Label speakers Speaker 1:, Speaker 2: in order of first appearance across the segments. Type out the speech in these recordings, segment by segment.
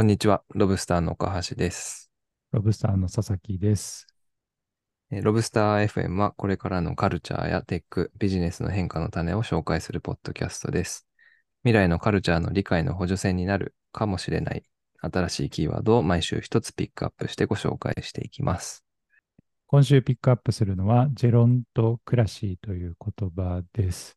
Speaker 1: こんにちは。ロブスターの岡橋です。
Speaker 2: ロブスターの佐々木です。
Speaker 1: えーロブスター FM はこれからのカルチャーやテック、ビジネスの変化の種を紹介するポッドキャストです。未来のカルチャーの理解の補助線になるかもしれない新しいキーワードを毎週一つピックアップしてご紹介していきます。
Speaker 2: 今週ピックアップするのは、ジェロントクラシーという言葉です。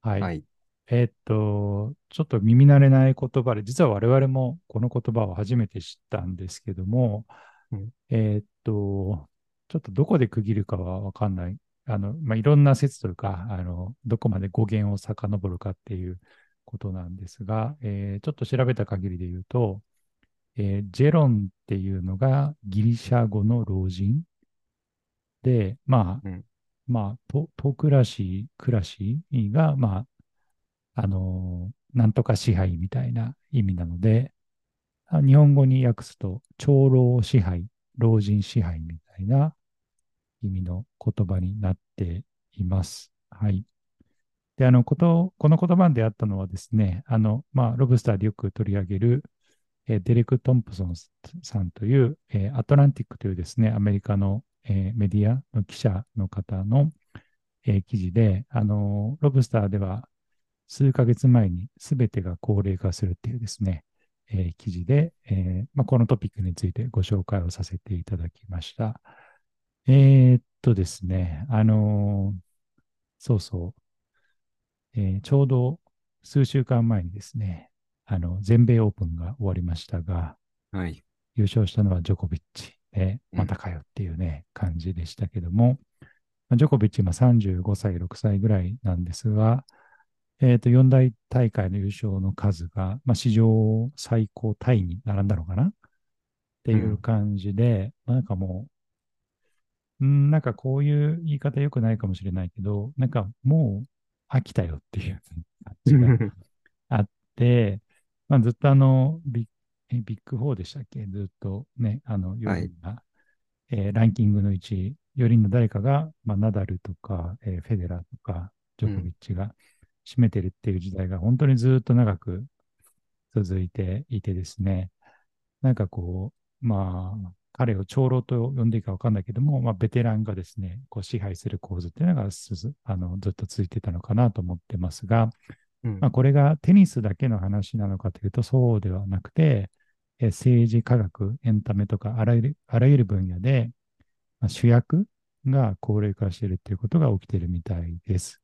Speaker 2: はい。
Speaker 1: はい。
Speaker 2: えーっと、ちょっと耳慣れない言葉で、実は我々もこの言葉を初めて知ったんですけども、
Speaker 1: うん。
Speaker 2: えーっと、ちょっとどこで区切るかはわかんない。あの、まあ、いろんな説というか、あの、どこまで語源を遡るかっていうことなんですが、えーちょっと調べた限りで言うと、えージェロンっていうのがギリシャ語の老人。で、まあ、
Speaker 1: うん。
Speaker 2: まあ、 gerontocracy、cracy が、まあ、あのなんとか支配みたいな意味なので、日本語に訳すと、長老支配、老人支配みたいな意味の言葉になっています。はい。で、あの、こと、この言葉に出会ったのはですね、あの、まあ、 Lobsterr でよく取り上げる、えデレク・トンプソンさんという、えアトランティックというですね、アメリカの、えメディアの記者の方の、え記事で、あのロブスターでは数ヶ月前に全てが高齢化するっていうですね、えー記事で、えーまあ、このトピックについてご紹介をさせていただきました。えーっとですね、あのーそうそう、えーちょうど数週間前にですね、あの、全米オープンが終わりましたが、
Speaker 1: はい。
Speaker 2: 優勝したのはジョコビッチで、
Speaker 1: うん
Speaker 2: またかよっていうね、感じでしたけども、まあジョコビッチ今35歳、6歳ぐらいなんですが、えっ、と、四大大会の優勝の数が、まあ、史上最高タイに並んだのかな？っていう感じで、まあなんかもう、うん、なんかこういう言い方良くないかもしれないけど、なんかもう飽きたよっていう感じがあって、まあ、ずっとあのビッ、えビッグ4でしたっけ？ずっとね、あの、4
Speaker 1: はい。
Speaker 2: 人が、えーランキングのうち、4人の誰かが、まあ、ナダルとか、えーフェデラーとか、ジョコビッチが占めてるっていう時代が本当にずっと長く続いていてですね、なんかこう、まあ、彼を長老と呼んでいいか分かんないけども、まあ、ベテランがですね、こう支配する構図っていうのがあのずっと続いてたのかなと思ってますが、
Speaker 1: うん
Speaker 2: まあ、これがテニスだけの話なのかというとそうではなくて、え政治、科学、エンタメとかあらゆるあらゆる分野で、まあ主役が高齢化しているということが起きているみたいです。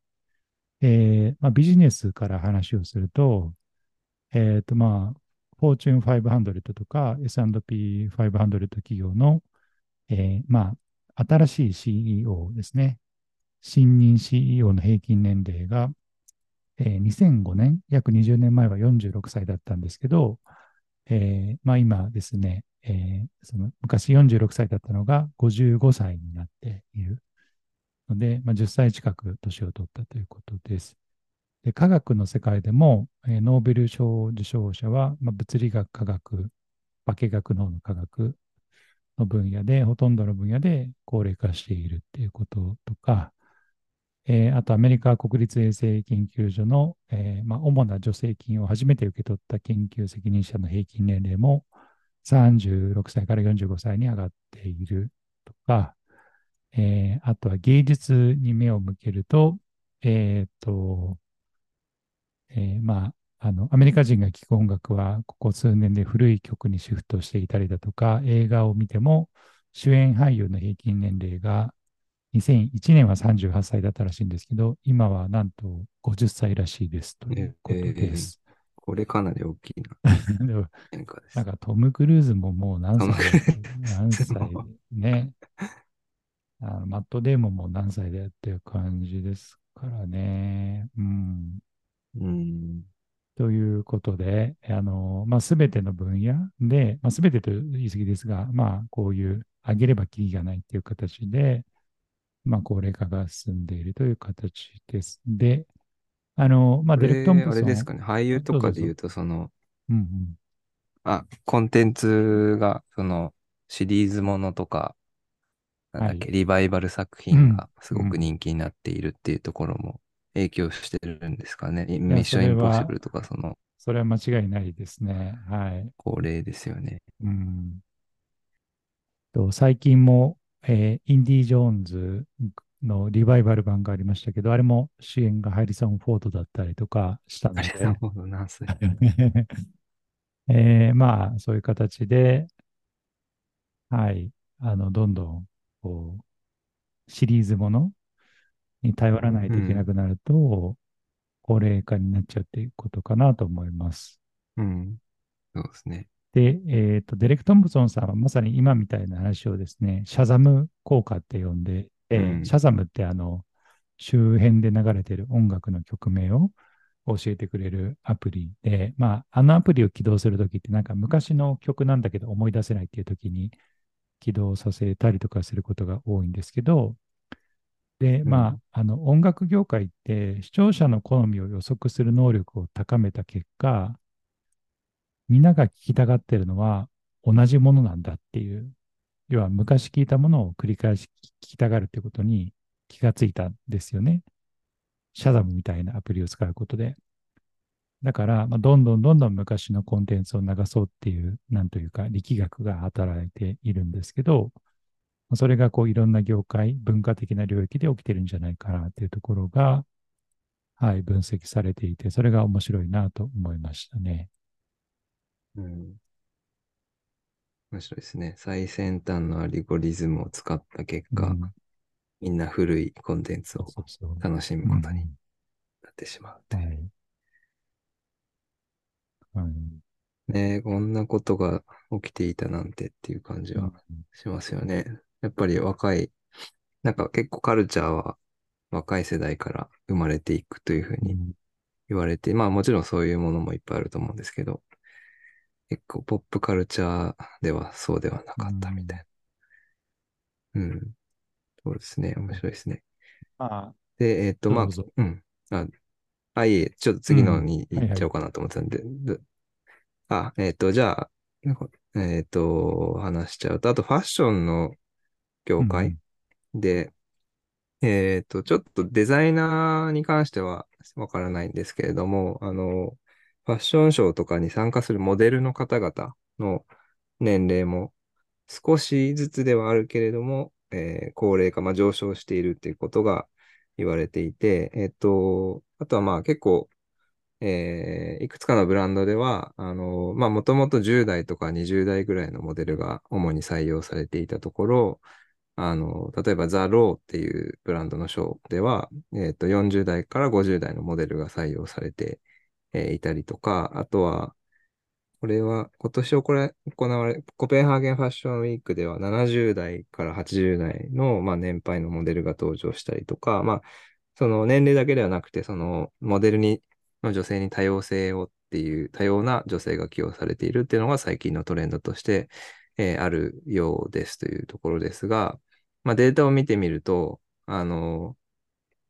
Speaker 2: えーまあ、ビジネスから話をすると、えっ、とまあ、フォーチュン500とか S&P500 企業の、えーまあ、新しい CEO ですね。新任 CEO の平均年齢が、えー2005年、約20年前は46歳だったんですけど、えーまあ今ですね、えーその昔46歳だったのが55歳になっているので、まあ、10歳近く年を取ったということです。で科学の世界でも、えーノーベル賞受賞者は、まあ、物理学、科学、化学の方の科学の分野で、ほとんどの分野で高齢化しているっていうこととか、えーあとアメリカ国立衛生研究所の、えーまあ、主な助成金を初めて受け取った研究責任者の平均年齢も36歳から45歳に上がっているとか、えーあとは芸術に目を向けると、えーと、えーまあ、あの、アメリカ人が聴く音楽は、ここ数年で古い曲にシフトしていたりだとか、映画を見ても、主演俳優の平均年齢が2001年は38歳だったらしいんですけど、今はなんと50歳らしいですということです。
Speaker 1: これかなり大きいな
Speaker 2: でもなん。かトム・クルーズももう何歳何歳ね。あのマット・デーモンも何歳だよっていう感じですからね。うん。
Speaker 1: うん。
Speaker 2: ということで、あの、まあ、すべての分野で、まあ、すべてと言い過ぎですが、まあ、こういう、上げればキリがないっていう形で、まあ、高齢化が進んでいるという形です。で、あの、まあ、
Speaker 1: こ
Speaker 2: デレク・トンプソン。
Speaker 1: れですかね。俳優とかで言うと、その、
Speaker 2: うんうん。
Speaker 1: あ、コンテンツが、その、シリーズものとか、なんだっけ、
Speaker 2: はい
Speaker 1: リバイバル作品がすご
Speaker 2: うん
Speaker 1: く人気になっているっていうところも影響してるんですかね？ミ
Speaker 2: や
Speaker 1: ッションインポッシブルとか、その、
Speaker 2: それは間違いないですね。はい。
Speaker 1: 高齢ですよね。
Speaker 2: うん。と最近も、えーインディ・ジョーンズのリバイバル版がありましたけど、あれも主演がハリソン・フォードだったりとかした
Speaker 1: ありがとう
Speaker 2: ので、
Speaker 1: ございます。
Speaker 2: えーまあ、そういう形で、はい、あの、どんどん、こう、シリーズものに頼らないといけな
Speaker 1: うん。
Speaker 2: くなると、高齢化になっちゃうっていうことかなと思います。
Speaker 1: うん。そうですね。
Speaker 2: で、えっと、デレク・トンプソンさんはまさに今みたいな話をですね、シャザム効果って呼んで、えーシャ
Speaker 1: うん。
Speaker 2: ザムってあの、周辺で流れている音楽の曲名を教えてくれるアプリで、まあ、あのアプリを起動するときって、なんか昔の曲なんだけど思い出せないっていうときに起動させたりとかすることが多いんですけど、で、ま
Speaker 1: うん。
Speaker 2: あ、あの音楽業界って視聴者の好みを予測する能力を高めた結果、みんなが聞きたがってるのは同じものなんだっていう、要は昔聞いたものを繰り返し聞きたがるってことに気がついたんですよね。シャザムみたいなアプリを使うことで。だから、まあ、どんどんどんどん昔のコンテンツを流そうっていう、なんというか、力学が働いているんですけど、それがこういろんな業界、文化的な領域で起きてるんじゃないかなっていうところが、はい、分析されていて、それが面白いなと思いましたね。
Speaker 1: うん面白いですね。最先端のアルゴリズムを使った結果、
Speaker 2: うん、
Speaker 1: みんな古いコンテンツを。楽しむことに
Speaker 2: ん、
Speaker 1: なってしまうとい
Speaker 2: はい。はい、
Speaker 1: う。ね、こんなことが起きていたなんてっていう感じは
Speaker 2: うん、
Speaker 1: しますよね。やっぱり若い、なんか結構カルチャーは若い世代から生まれていくというふうに
Speaker 2: うん、
Speaker 1: 言われて、まあもちろんそういうものもいっぱいあると思うんですけど、結構ポップカルチャーではそうではな
Speaker 2: う
Speaker 1: かったみた
Speaker 2: ん
Speaker 1: いな。うん。そうですね。面白いですね。
Speaker 2: まあ、
Speaker 1: で、えっと、まあ。
Speaker 2: う
Speaker 1: ん。あ、あ、いえ、ちょっと次の
Speaker 2: うん。
Speaker 1: に
Speaker 2: はいはい。
Speaker 1: 行っちゃおうかなと思ってたんで、であ、えっと、じゃあ、えっと、話しちゃうと、あとファッションの業界
Speaker 2: うん、
Speaker 1: で、えっと、ちょっとデザイナーに関してはわからないんですけれども、あの、ファッションショーとかに参加するモデルの方々の年齢も少しずつではあるけれども、えー高齢化、まあ、上昇しているっていうことが言われていて、えっと、あとはまあ結構、えーいくつかのブランドでは、あの、まあもともと10代とか20代ぐらいのモデルが主に採用されていたところ、あの、例えばザ・ローっていうブランドのショーでは、えっと、40代から50代のモデルが採用されて、えーいたりとか、あとは、これは今年これ行われ、コペンハーゲンファッションウィークでは70代から80代の、まあ、年配のモデルが登場したりとか、まあ、その年齢だけではなくて、そのモデルに、の女性に多様性をっていう、多様な女性が起用されているっていうのが最近のトレンドとして、えーあるようですというところですが、まあ、データを見てみると、あの、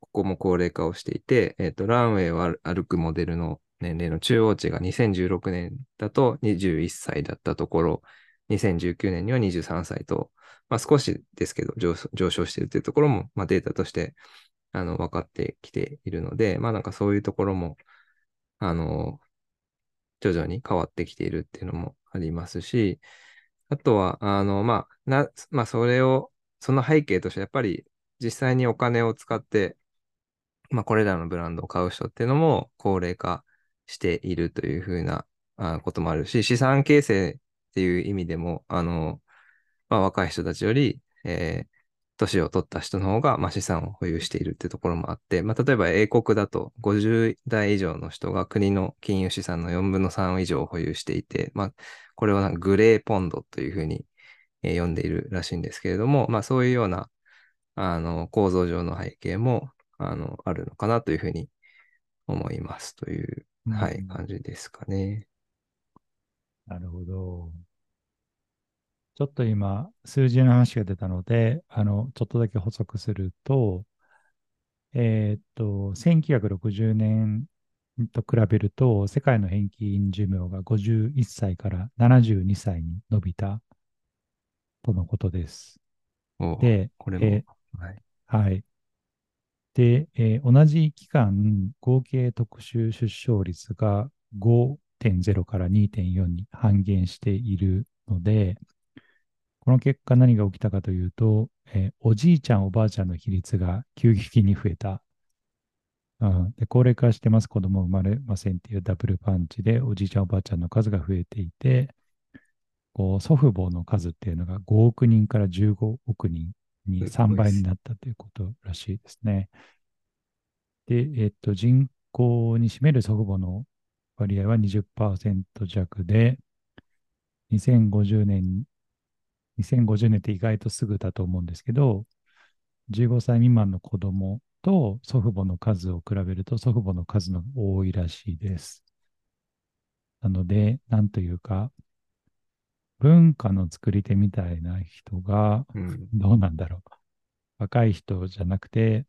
Speaker 1: ここも高齢化をしていて、えっと、ランウェイを歩くモデルの年齢の中央値が2016年だと21歳だったところ、2019年には23歳と、まあ、少しですけど上上昇しているというところも、まあ、データとしてあの分かってきているので、まあなんかそういうところも、あの、徐々に変わってきているっていうのもありますし、あとは、あの、まあ、な、まあ、それを、その背景として、やっぱり実際にお金を使ってまあ、これらのブランドを買う人っていうのも高齢化しているというふうなこともあるし、資産形成っていう意味でも、あの、まあ、若い人たちより、えー年を取った人の方が、まあ、資産を保有しているっていうところもあって、まあ、例えば英国だと50代以上の人が国の金融資産の4分の3以上を保有していて、まあ、これをなんかグレーポンドというふうに、えー呼んでいるらしいんですけれども、まあ、そういうようなあの構造上の背景もあのあるのかなというふうに思いますという、
Speaker 2: うん、
Speaker 1: はい、感じですかね。
Speaker 2: なるほど。ちょっと今、数字の話が出たので、あの、ちょっとだけ補足すると、えーっと、1960年と比べると、世界の平均寿命が51歳から72歳に伸びたとのことです。
Speaker 1: お
Speaker 2: で、
Speaker 1: これも、
Speaker 2: え
Speaker 1: はい。
Speaker 2: はい。で、えー同じ期間、合計特殊出生率が5.0から2.4に半減しているので、この結果何が起きたかというと、えーおじいちゃん、おばあちゃんの比率が急激に増えた。うん、で高齢化してます、子供生まれませんっていうダブルパンチで、おじいちゃん、おばあちゃんの数が増えていて、こう祖父母の数っていうのが5億人から15億人に3倍になったということらしいですね。で、えっと、人口に占める祖父母の割合は20%弱で、2050年、2050年って意外とすぐだと思うんですけど、15歳未満の子供と祖父母の数を比べると祖父母の数の多いらしいです。なので、なんというか、文化の作り手みたいな人が、
Speaker 1: うん。
Speaker 2: どうなんだろう。若い人じゃなくて、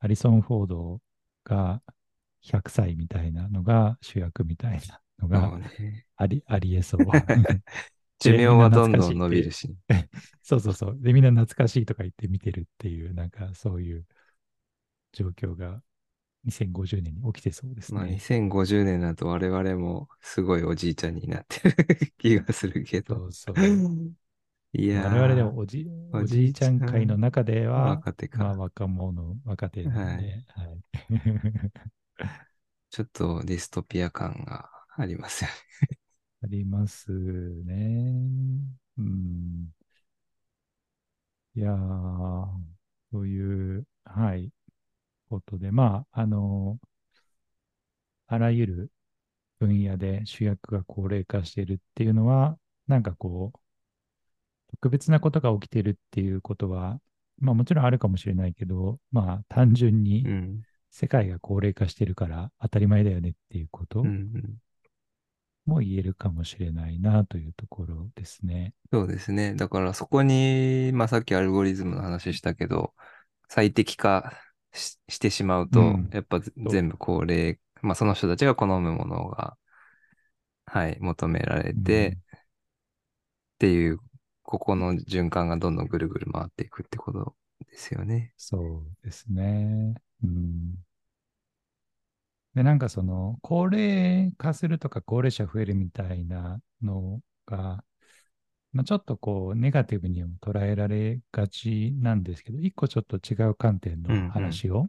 Speaker 2: アリソン・フォードが100歳みたいなのが主役みたいなのが
Speaker 1: ね。
Speaker 2: ありありえそう。
Speaker 1: 寿命はどんどん伸びるし。
Speaker 2: そうそうそう。で、みんな懐かしいとか言って見てるっていう、なんかそういう状況が2050年に起きてそうです
Speaker 1: まあ、
Speaker 2: ね。
Speaker 1: 2050年だと我々もすごいおじいちゃんになってる気がするけ
Speaker 2: そ
Speaker 1: ど。
Speaker 2: うそう。
Speaker 1: いやー
Speaker 2: 我々でもおじ
Speaker 1: お
Speaker 2: おじいちゃ
Speaker 1: ん
Speaker 2: ん界の中では、
Speaker 1: 若手か
Speaker 2: まあ若者、若手なんで、はい。
Speaker 1: ちょっとディストピア感がありますよね。
Speaker 2: ありますね。うん。いやー、そういう、はい、ことで、まあ、あの、あらゆる分野で主役が高齢化しているっていうのは、なんかこう、特別なことが起きてるっていうことは、まあもちろんあるかもしれないけど、まあ単純に
Speaker 1: うん。
Speaker 2: 世界が高齢化してるから当たり前だよねっていうこと
Speaker 1: うんうん。
Speaker 2: も言えるかもしれないなというところですね。
Speaker 1: そうですね。だからそこに、まあさっきアルゴリズムの話したけど、最適化ししてしまうと、
Speaker 2: うん
Speaker 1: やっぱ全部高齢、まあその人たちが好むものが、はい、求められて、っていう、ここの循環がどんどんぐるぐる回っていくってことですよね。
Speaker 2: そうですね。うん。で、なんかその、高齢化するとか高齢者増えるみたいなのが、まあ、ちょっとこう、ネガティブにも捉えられがちなんですけど、一個ちょっと違う観点
Speaker 1: うんうん
Speaker 2: の話を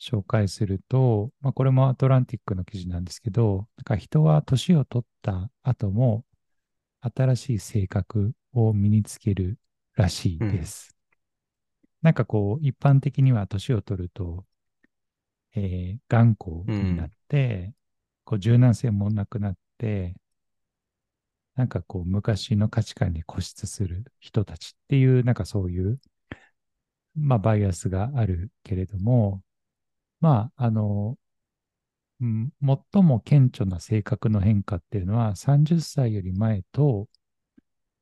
Speaker 2: 紹介すると、まあ、これもアトランティックの記事なんですけど、なんか人は年を取った後も、新しい性格を身につけるらしいです。なんかこう、一般的には年を取ると、えー頑固になって、こう柔軟性もなくなって、なんかこう、昔の価値観に固執する人たちっていう、なんかそういう、まあ、バイアスがあるけれども、まあ、あの、うん最も顕著な性格の変化っていうのは30歳より前と、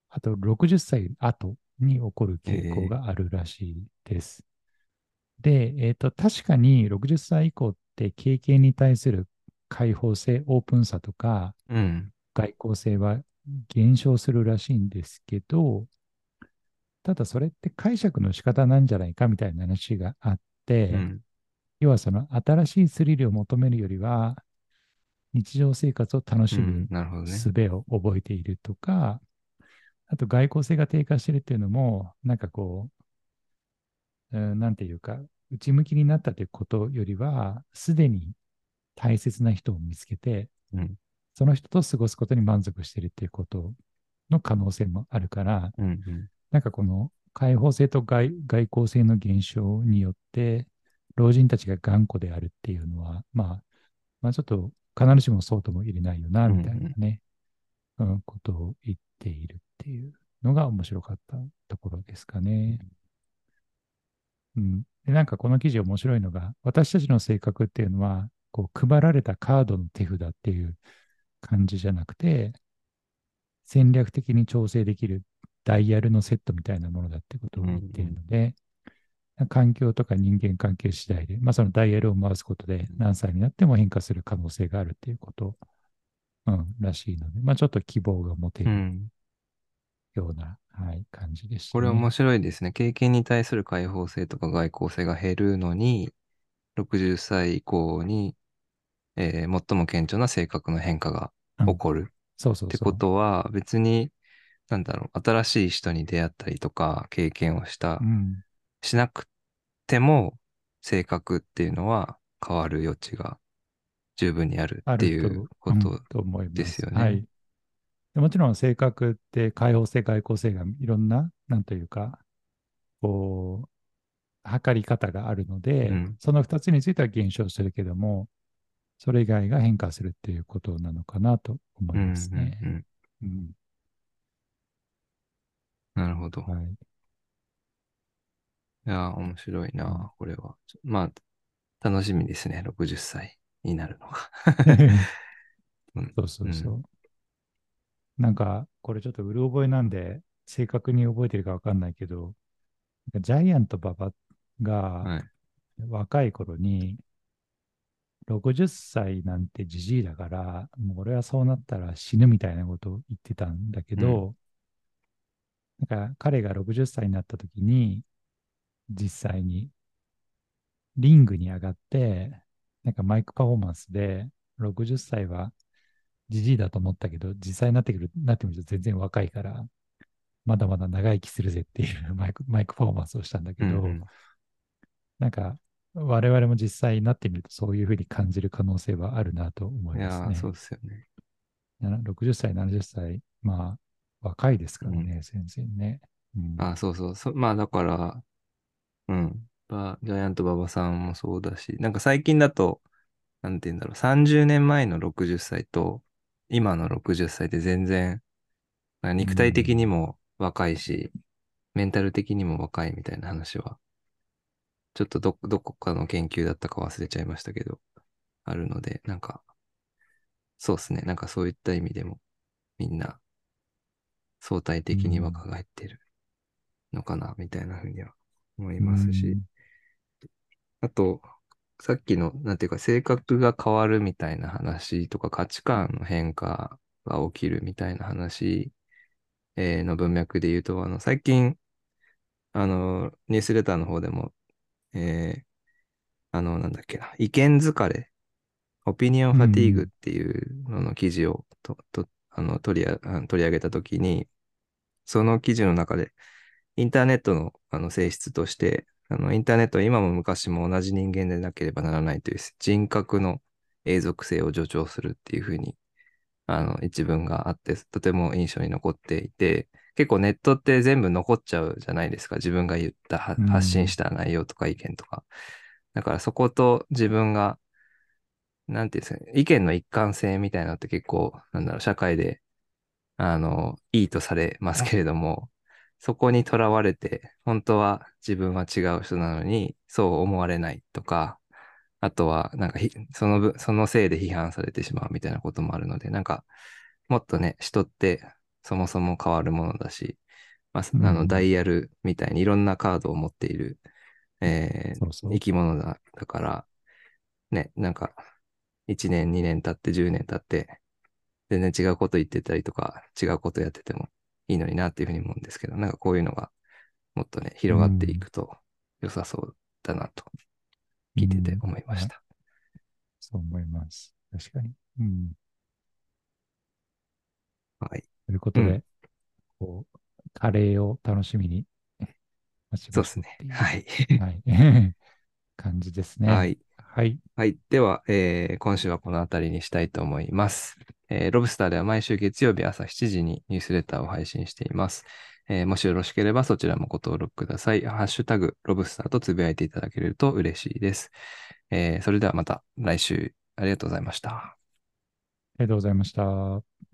Speaker 2: あと60歳後に起こる傾向があるらしいです。で、えっ、と、確かに60歳以降って経験に対する開放性、オープンさとか
Speaker 1: うん。
Speaker 2: 外交性は減少するらしいんですけど、ただそれって解釈の仕方なんじゃないかみたいな話があって、
Speaker 1: うん。
Speaker 2: 要はその新しいスリルを求めるよりは、日常生活を楽し
Speaker 1: うん
Speaker 2: む。術を覚えているとか、あと外交性が低下しているっていうのも、なんかこう、うんなんていうか、内向きになったということよりは、すでに大切な人を見つけて、
Speaker 1: うん。
Speaker 2: その人と過ごすことに満足しているっていうことの可能性もあるから、
Speaker 1: うんうん。
Speaker 2: なんかこの開放性と外外交性の減少によって、老人たちが頑固であるっていうのは、まあ、まあちょっと必ずしもそうとも言えないよな、みたいなね、うんことを言っているっていうのが面白かったところですかね。うん。で、なんかこの記事面白いのが、私たちの性格っていうのは、こう配られたカードの手札っていう感じじゃなくて、戦略的に調整できるダイヤルのセットみたいなものだってことを言っているので、環境とか人間関係次第で、まあそのダイヤルを回すことで何歳になっても変化する可能性があるっていうこと、うん、らしいので、まあちょっと希望が持てる
Speaker 1: うん。
Speaker 2: ような、はい、感じでした、
Speaker 1: これ面白いですね。経験に対する開放性とか外交性が減るのに、60歳以降にえー最も顕著な性格の変化が
Speaker 2: うん
Speaker 1: 起こるってこ
Speaker 2: そうそうそう。
Speaker 1: とは、別に、なんだろう、新しい人に出会ったりとか、経験をした
Speaker 2: う、ん。
Speaker 1: しなくても、性格っていうのは変わる余地が十分にあるっていうこ
Speaker 2: うん
Speaker 1: と
Speaker 2: と思います。
Speaker 1: ですよね
Speaker 2: はい。でもちろん性格って開放性、外交性がいろんな、なんというか、こう、測り方があるので、
Speaker 1: うん
Speaker 2: その2つについては減少するけども、それ以外が変化するっていうことなのかなと思いますね。
Speaker 1: うんうんうん
Speaker 2: うん
Speaker 1: なるほど。
Speaker 2: はい。
Speaker 1: いやー、面白いな、
Speaker 2: うん
Speaker 1: これは。まあ、楽しみですね、60歳になるのが。うん
Speaker 2: そうそうそう。なんか、これちょっとうる覚えなんで、正確に覚えてるかわかんないけど、ジャイアント馬場が
Speaker 1: はい。
Speaker 2: 若い頃に、60歳なんてじじいだから、もう俺はそうなったら死ぬみたいなことを言ってたんだけど、なんか彼が60歳になった時に、実際にリングに上がって、なんかマイクパフォーマンスで、60歳はじじいだと思ったけど、実際になってくる、なってみると全然若いから、まだまだ長生きするぜっていう マイクマイクパフォーマンスをしたんだけど、
Speaker 1: うんうん
Speaker 2: なんか我々も実際になってみるとそういうふうに感じる可能性はあるなと思いますね。
Speaker 1: そうですよね。
Speaker 2: な60歳、70歳、まあ若いですからね、全然ね。うん
Speaker 1: あ、そうそうそ。まあ、だから、うん。バジャイアント馬場さんもそうだし、なんか最近だと、なんて言うんだろう、30年前の60歳と、今の60歳って全然、肉体的にも若いし、メンタル的にも若いみたいな話は、ちょっとど、どこかの研究だったか忘れちゃいましたけど、あるので、なんか、そうですね。なんかそういった意味でも、みんな、相対的に若返ってるのかな、みたいなふうには思いますし、あと、さっきの、なんていうか、性格が変わるみたいな話とか、価値観の変化が起きるみたいな話、えーの文脈で言うと、あの、最近、あの、ニュースレターの方でも、えーあの、なんだっけな、意見疲れ、オピニオンファティーグっていうのの記事をと、と、あの、取り取り上げたときに、その記事の中で、インターネットのあの性質として、あのインターネットは今も昔も同じ人間でなければならないという人格の永続性を助長するっていうふうに、あの一文があって、とても印象に残っていて、結構ネットって全部残っちゃうじゃないですか。自分が言った、発信した内容とか意見とか。だからそこと自分が、なんていうんですかね、意見の一貫性みたいなのって結構、なんだろう、社会で、あの、いいとされますけれども、そこにとらわれて、本当は自分は違う人なのに、そう思われないとか、あとは、なんかひ、その分、そのせいで批判されてしまうみたいなこともあるので、なんか、もっとね、人ってそもそも変わるものだし、まあ、あの、
Speaker 2: うん
Speaker 1: ダイヤルみたいにいろんなカードを持っている、えー
Speaker 2: そうそう。
Speaker 1: 生き物だ、だから、ね、なんか、1年、2年経って、10年経って、全然違うこと言ってたりとか、違うことやっててもいいのになっていうふうに思うんですけど、なんかこういうのがもっとね、広がっていくと良さそうだなと、聞いてて思いました。
Speaker 2: そう思います。確かに。うん。
Speaker 1: はい。
Speaker 2: ということで、
Speaker 1: うん
Speaker 2: こう、カレーを楽しみに待ち
Speaker 1: そうですね。はい。
Speaker 2: はい。感じですね。
Speaker 1: はい。
Speaker 2: はい。
Speaker 1: はい。では、えー今週はこの辺りにしたいと思います。えーロブスターでは毎週月曜日朝7時にニュースレターを配信しています。えーもしよろしければそちらもご登録ください。ハッシュタグ、ロブスターとつぶやいていただけると嬉しいです。えーそれではまた来週ありがとうございました。
Speaker 2: ありがとうございました。